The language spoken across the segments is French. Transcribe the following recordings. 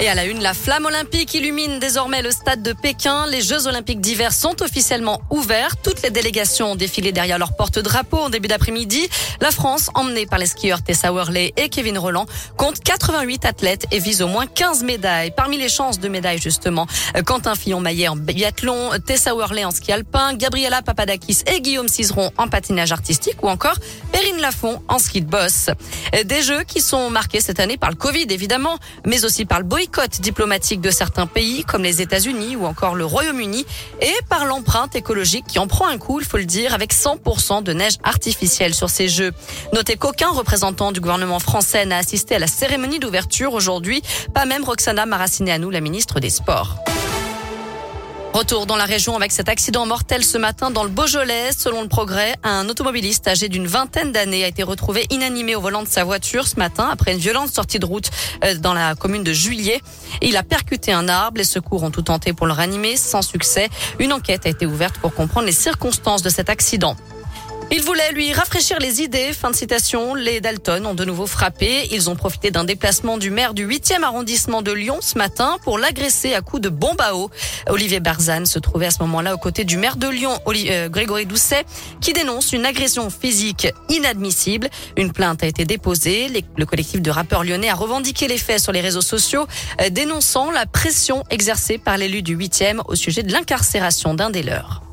Et à la une, la flamme olympique illumine désormais le stade de Pékin. Les Jeux olympiques d'hiver sont officiellement ouverts. Toutes les délégations ont défilé derrière leur porte-drapeau en début d'après-midi. La France, emmenée par les skieurs Tessa Worley et Kevin Roland, compte 88 athlètes et vise au moins 15 médailles. Parmi les chances de médailles, justement, Quentin Fillon-Maillet en biathlon, Tessa Worley en ski alpin, Gabriela Papadakis et Guillaume Cizeron en patinage artistique ou encore Perrine Lafont en ski de boss. Des Jeux qui sont marqués cette année par le Covid, évidemment, mais aussi par le boycott boycott diplomatique de certains pays comme les États-Unis ou encore le Royaume-Uni et par l'empreinte écologique qui en prend un coup, il faut le dire, avec 100% de neige artificielle sur ces Jeux. Notez qu'aucun représentant du gouvernement français n'a assisté à la cérémonie d'ouverture aujourd'hui, pas même Roxana Maracineanu, la ministre des Sports. Retour dans la région avec cet accident mortel ce matin dans le Beaujolais. Selon le progrès, un automobiliste âgé d'une vingtaine d'années a été retrouvé inanimé au volant de sa voiture ce matin après une violente sortie de route euh, dans la commune de Juillet. Il a percuté un arbre. Les secours ont tout tenté pour le ranimer sans succès. Une enquête a été ouverte pour comprendre les circonstances de cet accident. Il voulait lui rafraîchir les idées. Fin de citation. Les Dalton ont de nouveau frappé. Ils ont profité d'un déplacement du maire du 8e arrondissement de Lyon ce matin pour l'agresser à coups de bombe à eau. Olivier Barzane se trouvait à ce moment-là aux côtés du maire de Lyon, euh, Grégory Doucet, qui dénonce une agression physique inadmissible. Une plainte a été déposée. Le collectif de rappeurs lyonnais a revendiqué les faits sur les réseaux sociaux, euh, dénonçant la pression exercée par l'élu du 8e au sujet de l'incarcération d'un des leurs.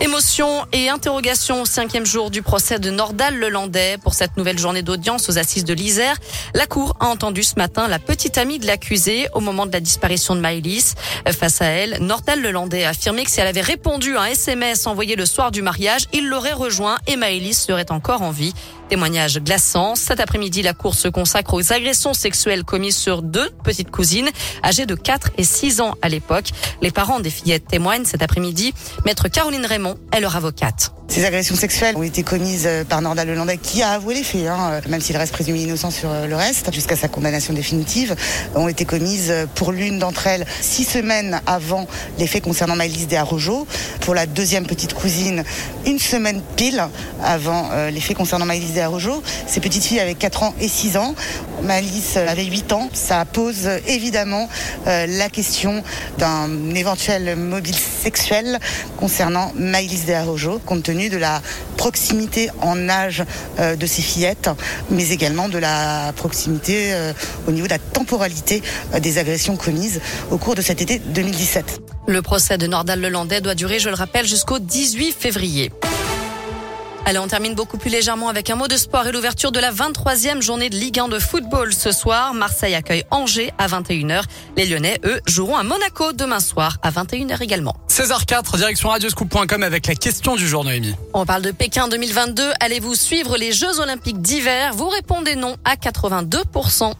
Émotion et interrogation au cinquième jour du procès de Nordal Lelandais pour cette nouvelle journée d'audience aux assises de l'Isère. La Cour a entendu ce matin la petite amie de l'accusé au moment de la disparition de Maëlys. Face à elle, Nordal Lelandais a affirmé que si elle avait répondu à un SMS envoyé le soir du mariage, il l'aurait rejoint et Maëlys serait encore en vie. Témoignage glaçant. Cet après-midi, la Cour se consacre aux agressions sexuelles commises sur deux petites cousines, âgées de 4 et 6 ans à l'époque. Les parents des fillettes témoignent cet après-midi. Maître Caroline Raymond est leur avocate. Ces agressions sexuelles ont été commises euh, par Nordal Lelandais qui a avoué les faits, hein, euh, même s'il reste présumé innocent sur euh, le reste, jusqu'à sa condamnation définitive, ont été commises pour l'une d'entre elles six semaines avant les faits concernant Maëlys Desarrojo, pour la deuxième petite cousine une semaine pile avant les faits concernant Maëlys Desarrojo. Ces petites filles avaient 4 ans et 6 ans, Maëlys avait 8 ans. Ça pose évidemment la question d'un éventuel mobile sexuel concernant Maëlys Desarrojo, compte tenu de la proximité en âge euh, de ces fillettes, mais également de la proximité euh, au niveau de la temporalité euh, des agressions commises au cours de cet été 2017. Le procès de Nordal Lelandais doit durer, je le rappelle, jusqu'au 18 février. Allez, on termine beaucoup plus légèrement avec un mot de sport et l'ouverture de la 23e journée de Ligue 1 de football ce soir. Marseille accueille Angers à 21h. Les Lyonnais, eux, joueront à Monaco demain soir à 21h également. 16h04, direction radioscoop.com avec la question du jour, Noémie. On parle de Pékin 2022. Allez-vous suivre les Jeux Olympiques d'hiver? Vous répondez non à 82%.